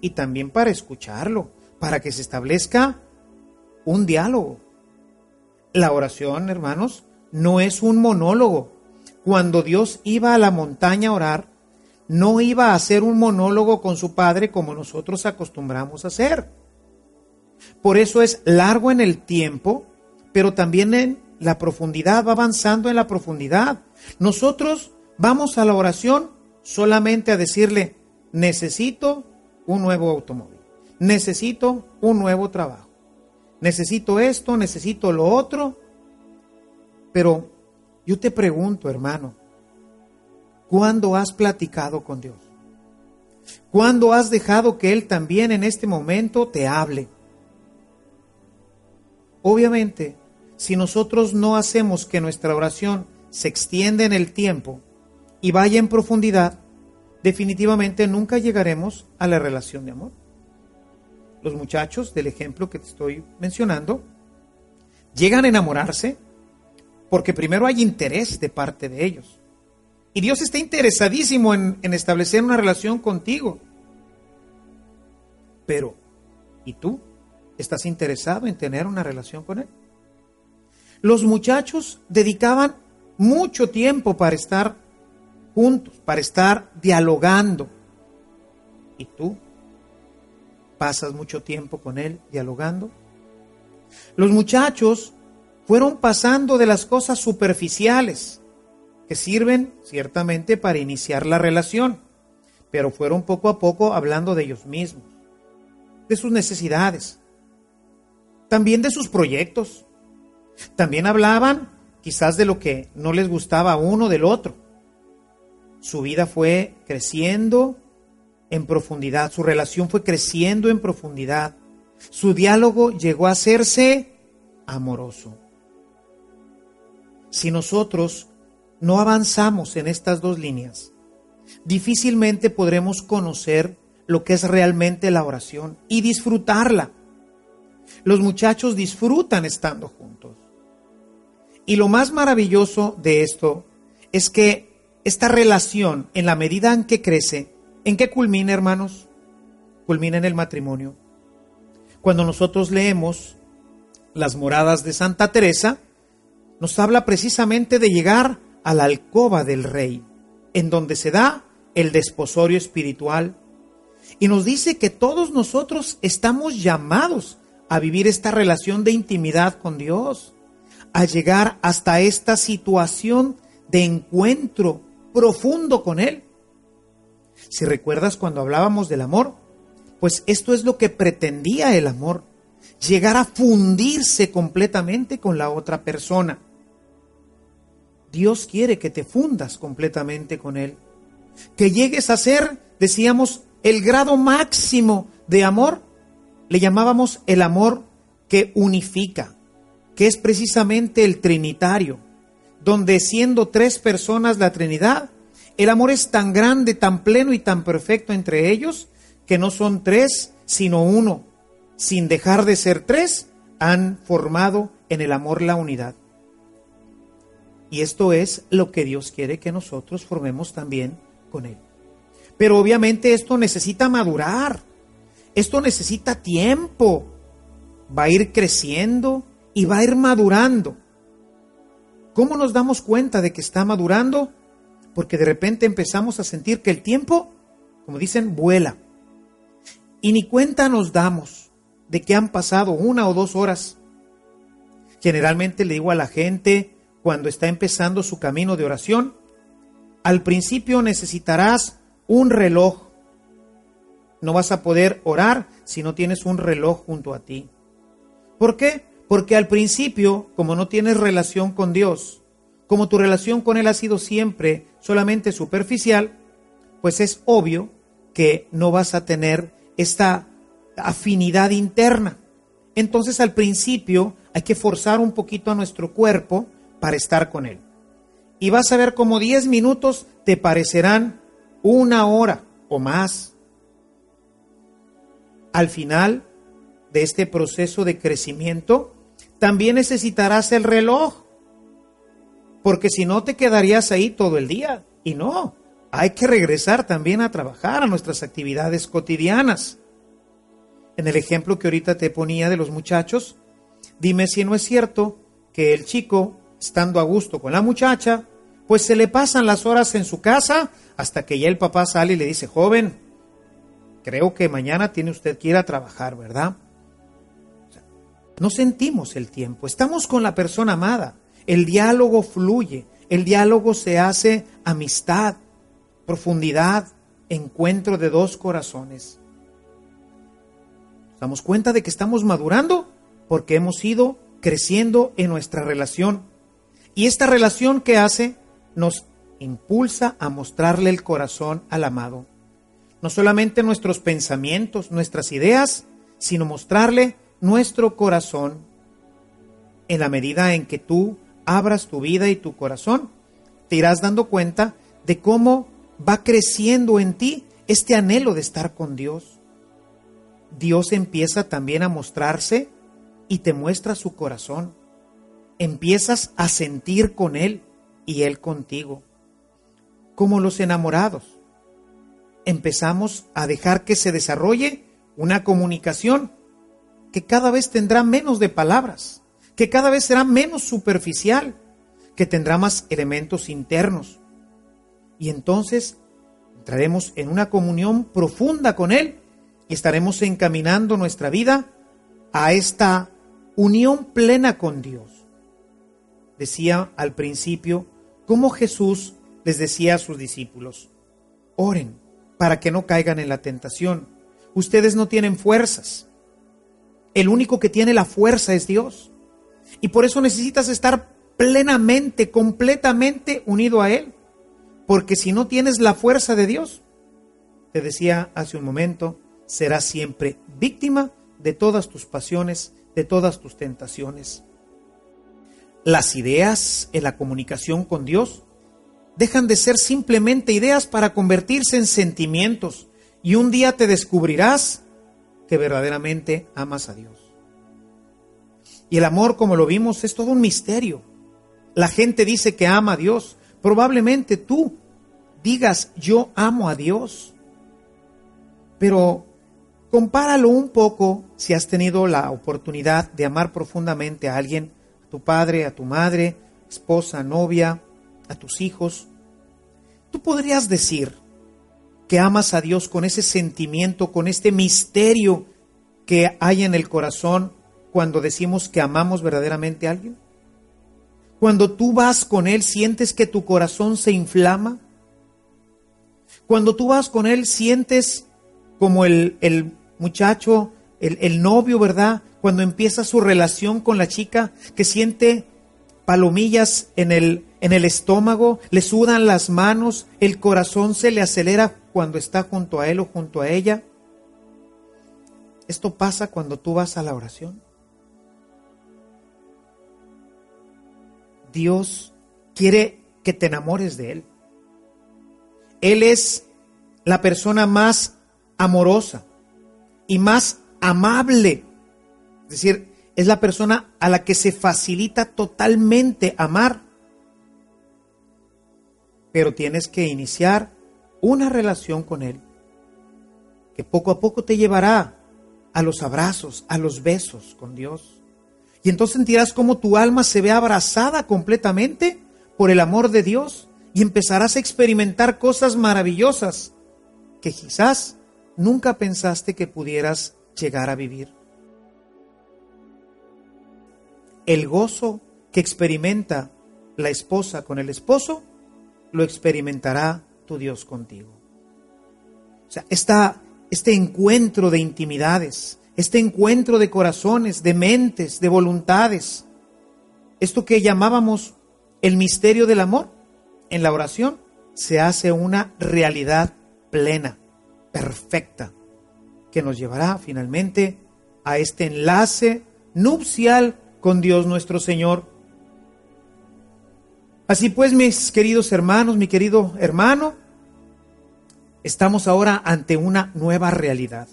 y también para escucharlo, para que se establezca un diálogo? La oración, hermanos, no es un monólogo, cuando Dios iba a la montaña a orar, no iba a hacer un monólogo con su padre como nosotros acostumbramos a hacer. Por eso es largo en el tiempo, pero también en la profundidad, va avanzando en la profundidad. Nosotros vamos a la oración solamente a decirle, necesito un nuevo automóvil, necesito un nuevo trabajo, necesito esto, necesito lo otro, pero yo te pregunto, hermano, ¿cuándo has platicado con Dios? ¿Cuándo has dejado que Él también en este momento te hable? Obviamente, si nosotros no hacemos que nuestra oración se extienda en el tiempo y vaya en profundidad, definitivamente nunca llegaremos a la relación de amor. Los muchachos del ejemplo que te estoy mencionando llegan a enamorarse porque primero hay interés de parte de ellos. Y Dios está interesadísimo en, establecer una relación contigo. Pero, ¿y tú? ¿Estás interesado en tener una relación con Él? Los muchachos dedicaban mucho tiempo para estar juntos, para estar dialogando. ¿Y tú? ¿Pasas mucho tiempo con Él dialogando? Los muchachos fueron pasando de las cosas superficiales, que sirven ciertamente para iniciar la relación, pero fueron poco a poco hablando de ellos mismos, de sus necesidades, también de sus proyectos. También hablaban quizás de lo que no les gustaba a uno del otro. Su vida fue creciendo en profundidad, su relación fue creciendo en profundidad, su diálogo llegó a hacerse amoroso si nosotros no avanzamos en estas dos líneas, difícilmente podremos conocer lo que es realmente la oración y disfrutarla. Los muchachos disfrutan estando juntos. Y lo más maravilloso de esto es que esta relación, en la medida en que crece, ¿en qué culmina, hermanos? Culmina en el matrimonio. Cuando nosotros leemos las moradas de Santa Teresa, nos habla precisamente de llegar a la alcoba del rey, en donde se da el desposorio espiritual. Y nos dice que todos nosotros estamos llamados a vivir esta relación de intimidad con Dios, a llegar hasta esta situación de encuentro profundo con Él. Si recuerdas cuando hablábamos del amor, pues esto es lo que pretendía el amor, llegar a fundirse completamente con la otra persona. Dios quiere que te fundas completamente con Él, que llegues a ser, decíamos, el grado máximo de amor, le llamábamos el amor que unifica, que es precisamente el trinitario, donde siendo tres personas la Trinidad, el amor es tan grande, tan pleno y tan perfecto entre ellos, que no son tres, sino uno. Sin dejar de ser tres, han formado en el amor la unidad. Y esto es lo que Dios quiere que nosotros formemos también con Él. Pero obviamente esto necesita madurar, esto necesita tiempo, va a ir creciendo y va a ir madurando. ¿Cómo nos damos cuenta de que está madurando? Porque de repente empezamos a sentir que el tiempo, como dicen, vuela. Y ni cuenta nos damos de que han pasado una o dos horas. Generalmente le digo a la gente cuando está empezando su camino de oración, al principio necesitarás un reloj. No vas a poder orar si no tienes un reloj junto a ti. ¿Por qué? Porque al principio, como no tienes relación con Dios, como tu relación con Él ha sido siempre solamente superficial, pues es obvio que no vas a tener esta afinidad interna. Entonces al principio hay que forzar un poquito a nuestro cuerpo para estar con Él. Y vas a ver como 10 minutos te parecerán una hora o más. Al final de este proceso de crecimiento, también necesitarás el reloj, porque si no te quedarías ahí todo el día. Y no, hay que regresar también a trabajar a nuestras actividades cotidianas. En el ejemplo que ahorita te ponía de los muchachos, dime si no es cierto que el chico, estando a gusto con la muchacha, pues se le pasan las horas en su casa hasta que ya el papá sale y le dice, joven, creo que mañana tiene usted que ir a trabajar, ¿verdad? no sentimos el tiempo, estamos con la persona amada, el diálogo fluye, el diálogo se hace amistad, profundidad, encuentro de dos corazones. damos cuenta de que estamos madurando porque hemos ido creciendo en nuestra relación. Y esta relación que hace nos impulsa a mostrarle el corazón al amado. No solamente nuestros pensamientos, nuestras ideas, sino mostrarle nuestro corazón. En la medida en que tú abras tu vida y tu corazón, te irás dando cuenta de cómo va creciendo en ti este anhelo de estar con Dios. Dios empieza también a mostrarse y te muestra su corazón. Empiezas a sentir con Él y Él contigo. Como los enamorados. Empezamos a dejar que se desarrolle una comunicación que cada vez tendrá menos de palabras, que cada vez será menos superficial, que tendrá más elementos internos, y entonces entraremos en una comunión profunda con Él y estaremos encaminando nuestra vida a esta unión plena con Dios. Decía al principio como Jesús les decía a sus discípulos, oren para que no caigan en la tentación. Ustedes no tienen fuerzas. El único que tiene la fuerza es Dios. Y por eso necesitas estar plenamente, completamente unido a Él. Porque si no tienes la fuerza de Dios, te decía hace un momento, serás siempre víctima de todas tus pasiones, de todas tus tentaciones. Las ideas en la comunicación con Dios dejan de ser simplemente ideas para convertirse en sentimientos y un día te descubrirás que verdaderamente amas a Dios. Y el amor, como lo vimos, es todo un misterio. La gente dice que ama a Dios, Probablemente tú digas, yo amo a Dios, pero compáralo un poco si has tenido la oportunidad de amar profundamente a alguien, tu padre, a tu madre, esposa, novia, a tus hijos. Tú podrías decir que amas a Dios con ese sentimiento, con este misterio que hay en el corazón cuando decimos que amamos verdaderamente a alguien. Cuando tú vas con Él, sientes que tu corazón se inflama. Cuando tú vas con Él, sientes como el, el muchacho, el, el novio, ¿verdad? Cuando empieza su relación con la chica, que siente palomillas en el, en el estómago, le sudan las manos, el corazón se le acelera cuando está junto a él o junto a ella. Esto pasa cuando tú vas a la oración. Dios quiere que te enamores de Él. Él es la persona más amorosa y más amable. Es decir, es la persona a la que se facilita totalmente amar. Pero tienes que iniciar una relación con Él que poco a poco te llevará a los abrazos, a los besos con Dios. Y entonces sentirás cómo tu alma se ve abrazada completamente por el amor de Dios y empezarás a experimentar cosas maravillosas que quizás nunca pensaste que pudieras llegar a vivir. El gozo que experimenta la esposa con el esposo, lo experimentará tu Dios contigo. O sea, este encuentro de intimidades, este encuentro de corazones, de mentes, de voluntades, esto que llamábamos el misterio del amor, en la oración se hace una realidad plena, perfecta, que nos llevará finalmente a este enlace nupcial con Dios nuestro Señor. Así pues, mis queridos hermanos, mi querido hermano, estamos ahora ante una nueva realidad,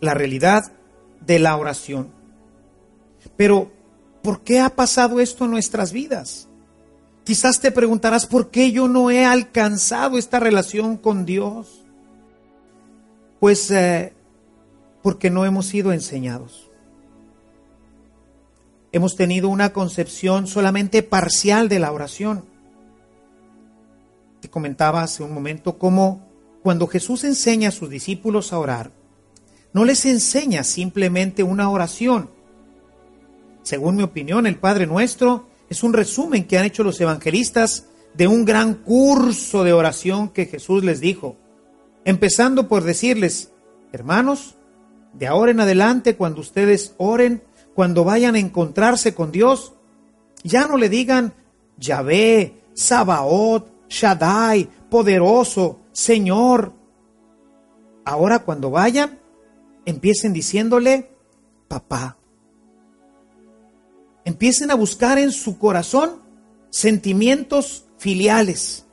la realidad de la oración. Pero, ¿por qué ha pasado esto en nuestras vidas? Quizás te preguntarás, ¿por qué yo no he alcanzado esta relación con Dios? Pues eh, porque no hemos sido enseñados. Hemos tenido una concepción solamente parcial de la oración. Te comentaba hace un momento cómo cuando Jesús enseña a sus discípulos a orar, no les enseña simplemente una oración. Según mi opinión, el Padre Nuestro es un resumen que han hecho los evangelistas de un gran curso de oración que Jesús les dijo, empezando por decirles, hermanos, de ahora en adelante, cuando ustedes oren, cuando vayan a encontrarse con Dios, ya no le digan Yahvé, Sabaoth, Shaddai, poderoso, Señor. Ahora cuando vayan, empiecen diciéndole, papá. Empiecen a buscar en su corazón sentimientos filiales.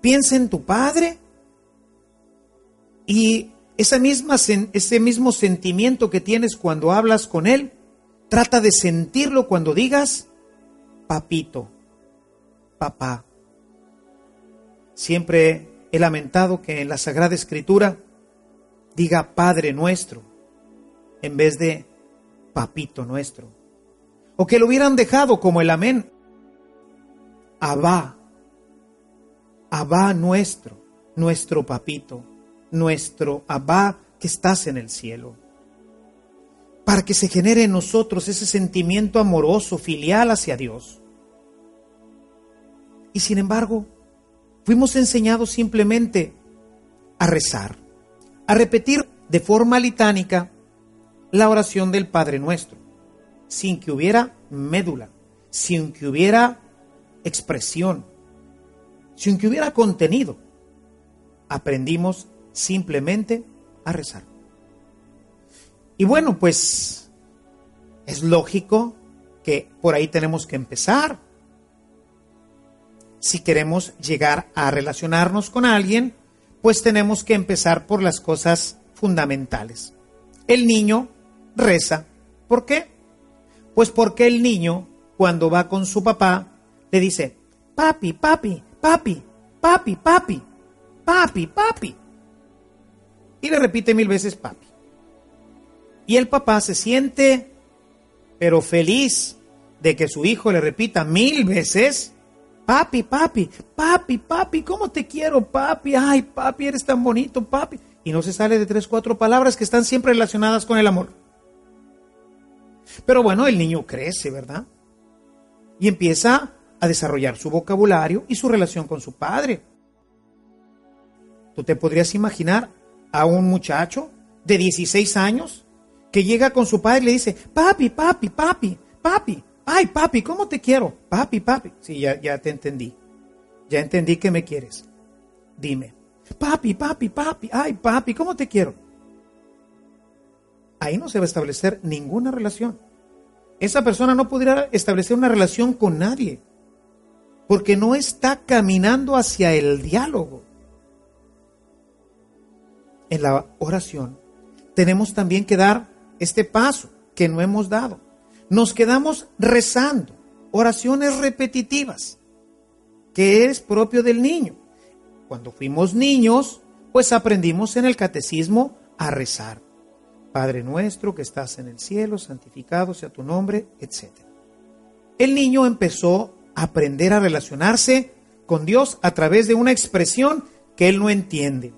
Piensa en tu padre y esa misma, ese mismo sentimiento que tienes cuando hablas con Él, trata de sentirlo cuando digas, papito, papá. Siempre he lamentado que en la Sagrada Escritura diga Padre nuestro en vez de papito nuestro. O que lo hubieran dejado como el amén. Abba, Abba nuestro, nuestro papito nuestro Abba que estás en el cielo. Para que se genere en nosotros ese sentimiento amoroso, filial hacia Dios. Y sin embargo, fuimos enseñados simplemente a rezar, a repetir de forma litánica la oración del Padre Nuestro, sin que hubiera médula, sin que hubiera expresión, sin que hubiera contenido. Aprendimos simplemente a rezar. Y bueno, pues es lógico que por ahí tenemos que empezar. Si queremos llegar a relacionarnos con alguien, pues tenemos que empezar por las cosas fundamentales. El niño reza. ¿Por qué? Pues porque el niño, cuando va con su papá, le dice, papi, papi, papi, papi, papi, papi, papi. Y le repite mil veces papi. Y el papá se siente, pero feliz de que su hijo le repita mil veces, papi, papi, papi, papi, ¿cómo te quiero, papi? Ay, papi, eres tan bonito, papi. Y no se sale de tres, cuatro palabras que están siempre relacionadas con el amor. Pero bueno, el niño crece, ¿verdad? Y empieza a desarrollar su vocabulario y su relación con su padre. ¿Tú te podrías imaginar a un muchacho de 16 años que llega con su padre y le dice, papi, papi, papi, papi, ay, papi, ¿cómo te quiero? Papi, papi. Sí, ya, ya te entendí. Ya entendí que me quieres. Dime, papi, papi, papi, ay, papi, ¿cómo te quiero? Ahí no se va a establecer ninguna relación. Esa persona no podrá establecer una relación con nadie porque no está caminando hacia el diálogo. En la oración tenemos también que dar este paso que no hemos dado. Nos quedamos rezando oraciones repetitivas, que es propio del niño. Cuando fuimos niños, pues aprendimos en el catecismo a rezar. Padre nuestro que estás en el cielo, santificado sea tu nombre, etc. El niño empezó aprender a relacionarse con Dios a través de una expresión que él no entiende.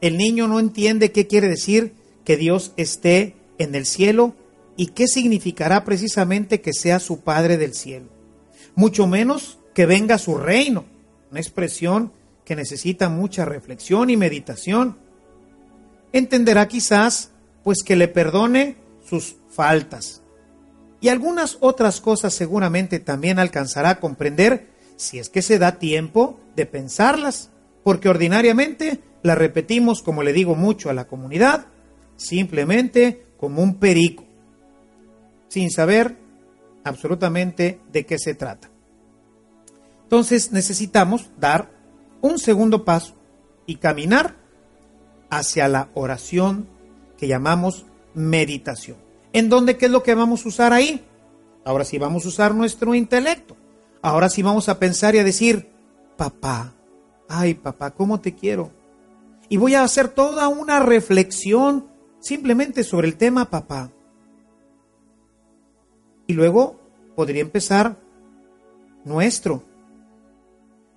El niño no entiende qué quiere decir que Dios esté en el cielo y qué significará precisamente que sea su Padre del cielo. Mucho menos que venga su reino, una expresión que necesita mucha reflexión y meditación. Entenderá quizás pues que le perdone sus faltas, y algunas otras cosas seguramente también alcanzará a comprender si es que se da tiempo de pensarlas, porque ordinariamente la repetimos, como le digo mucho a la comunidad, simplemente como un perico, sin saber absolutamente de qué se trata. Entonces necesitamos dar un segundo paso y caminar hacia la oración que llamamos meditación. ¿En dónde qué es lo que vamos a usar ahí? Ahora sí vamos a usar nuestro intelecto. Ahora sí vamos a pensar y a decir, papá, ay papá, ¿cómo te quiero? Y voy a hacer toda una reflexión simplemente sobre el tema papá. Y luego podría empezar nuestro.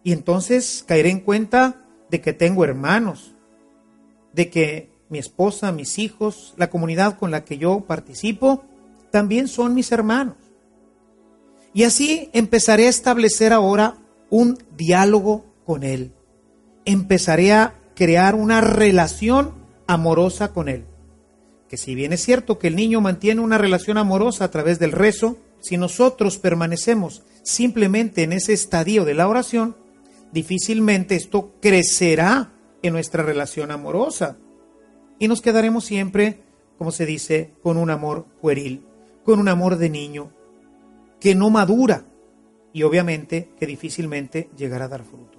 Y entonces caeré en cuenta de que tengo hermanos, de que mi esposa, mis hijos, la comunidad con la que yo participo, también son mis hermanos. Y así empezaré a establecer ahora un diálogo con Él. Empezaré a crear una relación amorosa con Él. Que si bien es cierto que el niño mantiene una relación amorosa a través del rezo, si nosotros permanecemos simplemente en ese estadio de la oración, difícilmente esto crecerá en nuestra relación amorosa y nos quedaremos siempre, como se dice, con un amor pueril, con un amor de niño, que no madura y obviamente que difícilmente llegará a dar fruto.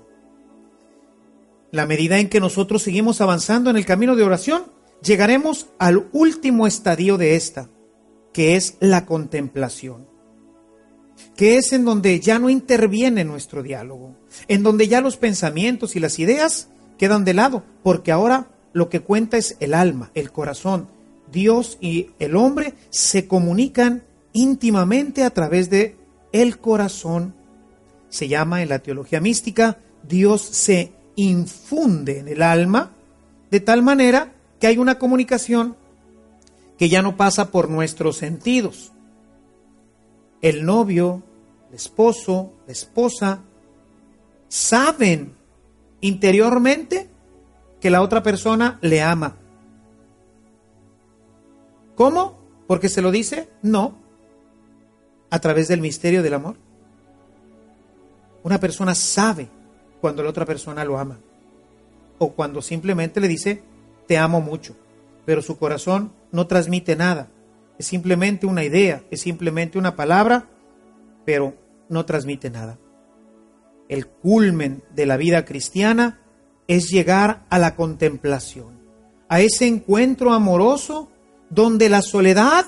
La medida en que nosotros seguimos avanzando en el camino de oración, llegaremos al último estadio de esta, que es la contemplación, que es en donde ya no interviene nuestro diálogo, en donde ya los pensamientos y las ideas quedan de lado, porque ahora lo que cuenta es el alma, el corazón. Dios y el hombre se comunican íntimamente a través de el corazón. Se llama en la teología mística, Dios se infunde en el alma de tal manera que hay una comunicación que ya no pasa por nuestros sentidos. El novio, el esposo, la esposa, saben interiormente que la otra persona le ama. ¿Cómo? ¿Porque se lo dice? No. A través del misterio del amor. Una persona sabe cuando la otra persona lo ama. O cuando simplemente le dice, te amo mucho. Pero su corazón no transmite nada. Es simplemente una idea, es simplemente una palabra, pero no transmite nada. El culmen de la vida cristiana es llegar a la contemplación, a ese encuentro amoroso donde la soledad,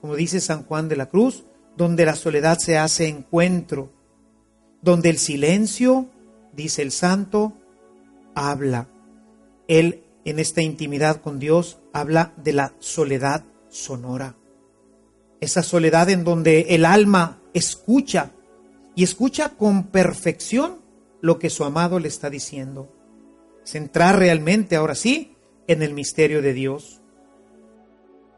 como dice San Juan de la Cruz, donde la soledad se hace encuentro, donde el silencio, dice el santo, habla. El en esta intimidad con Dios habla de la soledad sonora. Esa soledad en donde el alma escucha y escucha con perfección lo que su amado le está diciendo. Centrar realmente, ahora sí, en el misterio de Dios.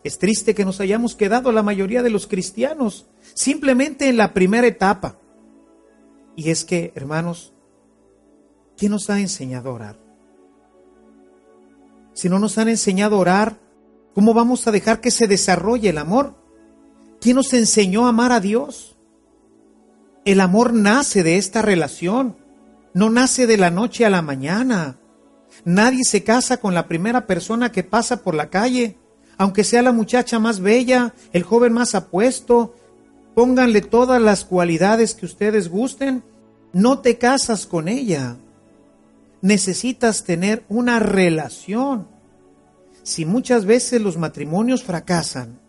Es triste que nos hayamos quedado la mayoría de los cristianos simplemente en la primera etapa. Y es que, hermanos, ¿quién nos ha enseñado a orar? Si no nos han enseñado a orar, ¿cómo vamos a dejar que se desarrolle el amor? ¿Quién nos enseñó a amar a Dios? El amor nace de esta relación, no nace de la noche a la mañana. Nadie se casa con la primera persona que pasa por la calle, aunque sea la muchacha más bella, el joven más apuesto, pónganle todas las cualidades que ustedes gusten, no te casas con ella. Necesitas tener una relación. Si muchas veces los matrimonios fracasan,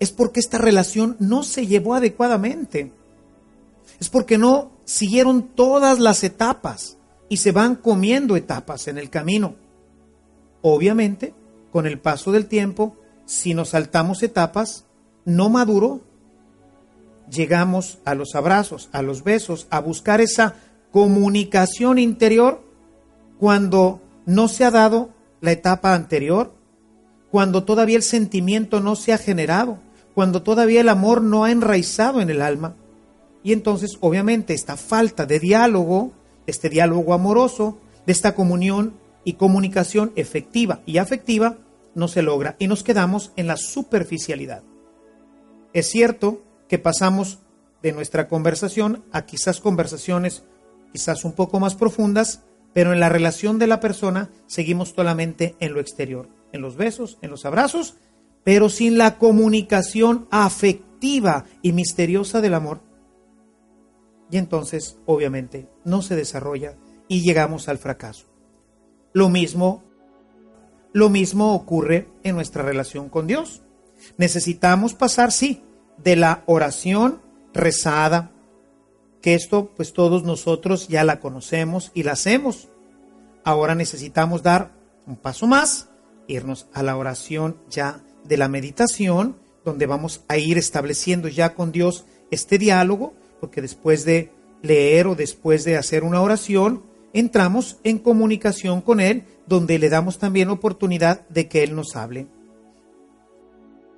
es porque esta relación no se llevó adecuadamente. Es porque no siguieron todas las etapas y se van comiendo etapas en el camino. Obviamente, con el paso del tiempo, si nos saltamos etapas, no maduro, llegamos a los abrazos, a los besos, a buscar esa comunicación interior cuando no se ha dado la etapa anterior, cuando todavía el sentimiento no se ha generado, cuando todavía el amor no ha enraizado en el alma. Y entonces, obviamente, esta falta de diálogo, este diálogo amoroso, de esta comunión y comunicación efectiva y afectiva, no se logra y nos quedamos en la superficialidad. Es cierto que pasamos de nuestra conversación a quizás conversaciones quizás un poco más profundas, pero en la relación de la persona seguimos solamente en lo exterior, en los besos, en los abrazos, pero sin la comunicación afectiva y misteriosa del amor. Y entonces, obviamente, no se desarrolla y llegamos al fracaso. Lo mismo lo mismo ocurre en nuestra relación con Dios. Necesitamos pasar, sí, de la oración rezada, que esto pues todos nosotros ya la conocemos y la hacemos. Ahora necesitamos dar un paso más, irnos a la oración ya de la meditación, donde vamos a ir estableciendo ya con Dios este diálogo, porque después de leer o después de hacer una oración, entramos en comunicación con Él, donde le damos también oportunidad de que Él nos hable.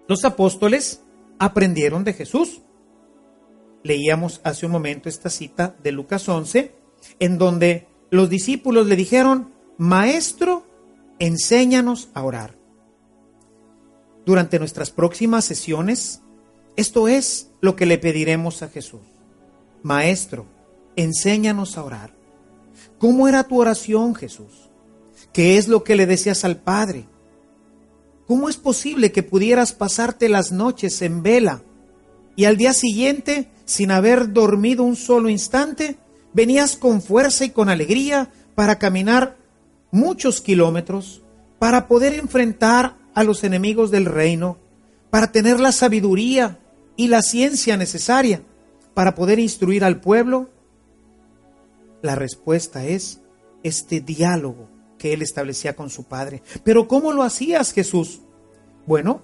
Los apóstoles aprendieron de Jesús. Leíamos hace un momento esta cita de Lucas 11, en donde los discípulos le dijeron, Maestro, enséñanos a orar. Durante nuestras próximas sesiones, esto es lo que le pediremos a Jesús. Maestro, enséñanos a orar. ¿Cómo era tu oración, Jesús? ¿Qué es lo que le decías al Padre? ¿Cómo es posible que pudieras pasarte las noches en vela y al día siguiente, sin haber dormido un solo instante, venías con fuerza y con alegría para caminar muchos kilómetros, para poder enfrentar a los enemigos del reino, para tener la sabiduría y la ciencia necesaria para poder instruir al pueblo la respuesta es este diálogo que él establecía con su Padre. Pero ¿cómo lo hacías, Jesús? Bueno,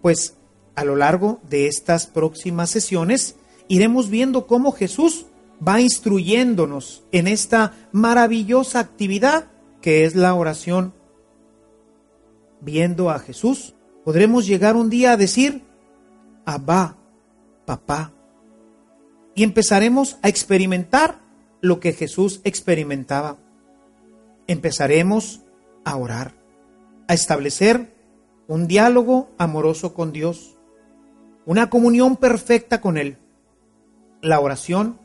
pues a lo largo de estas próximas sesiones iremos viendo cómo Jesús va instruyéndonos en esta maravillosa actividad que es la oración. Viendo a Jesús, podremos llegar un día a decir, Abba, papá. Y empezaremos a experimentar lo que Jesús experimentaba. Empezaremos a orar, a establecer un diálogo amoroso con Dios, una comunión perfecta con Él. La oración,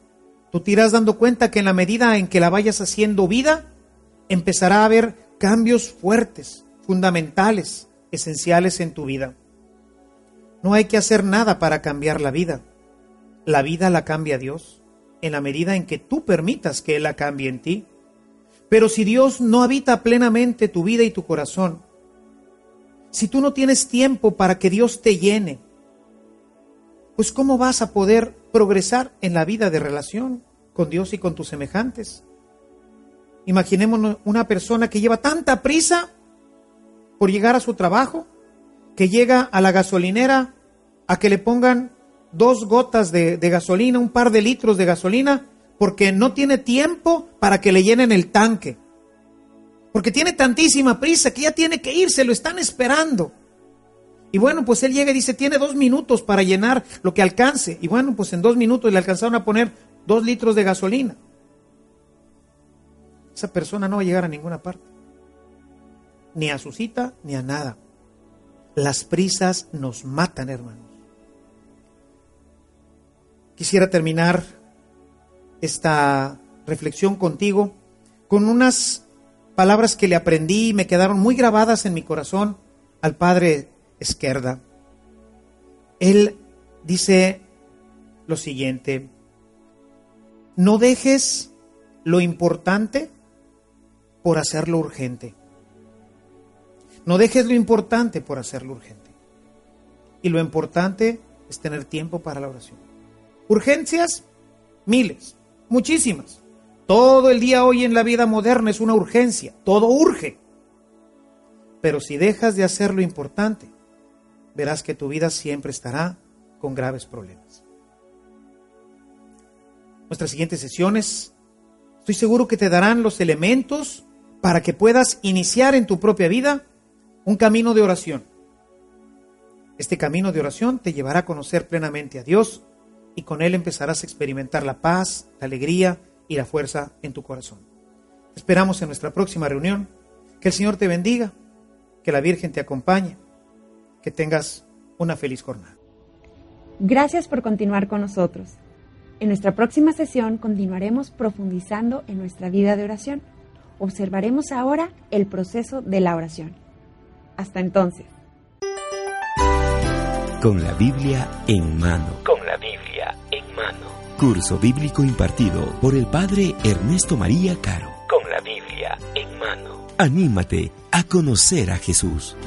tú te irás dando cuenta que en la medida en que la vayas haciendo vida, empezará a haber cambios fuertes, fundamentales, esenciales en tu vida. No hay que hacer nada para cambiar la vida. La vida la cambia Dios en la medida en que tú permitas que Él la cambie en ti. Pero si Dios no habita plenamente tu vida y tu corazón, si tú no tienes tiempo para que Dios te llene, pues ¿cómo vas a poder progresar en la vida de relación con Dios y con tus semejantes? Imaginémonos una persona que lleva tanta prisa por llegar a su trabajo, que llega a la gasolinera a que le pongan dos gotas de, gasolina, un par de litros de gasolina, porque no tiene tiempo para que le llenen el tanque. Porque tiene tantísima prisa que ya tiene que irse, lo están esperando. Y bueno, pues él llega y dice, tiene dos minutos para llenar lo que alcance. Y bueno, pues en dos minutos le alcanzaron a poner dos litros de gasolina. Esa persona no va a llegar a ninguna parte. Ni a su cita, ni a nada. Las prisas nos matan, hermanos. Quisiera terminar esta reflexión contigo con unas palabras que le aprendí y me quedaron muy grabadas en mi corazón al padre Esquerda. Él dice lo siguiente, no dejes lo importante por hacerlo urgente. No dejes lo importante por hacerlo urgente. Y lo importante es tener tiempo para la oración. Urgencias, miles, muchísimas. Todo el día hoy en la vida moderna es una urgencia, todo urge. Pero si dejas de hacer lo importante, verás que tu vida siempre estará con graves problemas. Nuestras siguientes sesiones, estoy seguro que te darán los elementos para que puedas iniciar en tu propia vida un camino de oración. Este camino de oración te llevará a conocer plenamente a Dios y con Él empezarás a experimentar la paz, la alegría y la fuerza en tu corazón. esperamos en nuestra próxima reunión. Que el Señor te bendiga, que la Virgen te acompañe, que tengas una feliz jornada. Gracias por continuar con nosotros. En nuestra próxima sesión continuaremos profundizando en nuestra vida de oración. Observaremos ahora el proceso de la oración. Hasta entonces. Con la Biblia en mano. Con la Biblia en mano. Curso bíblico impartido por el Padre Ernesto María Caro. Con la Biblia en mano. Anímate a conocer a Jesús.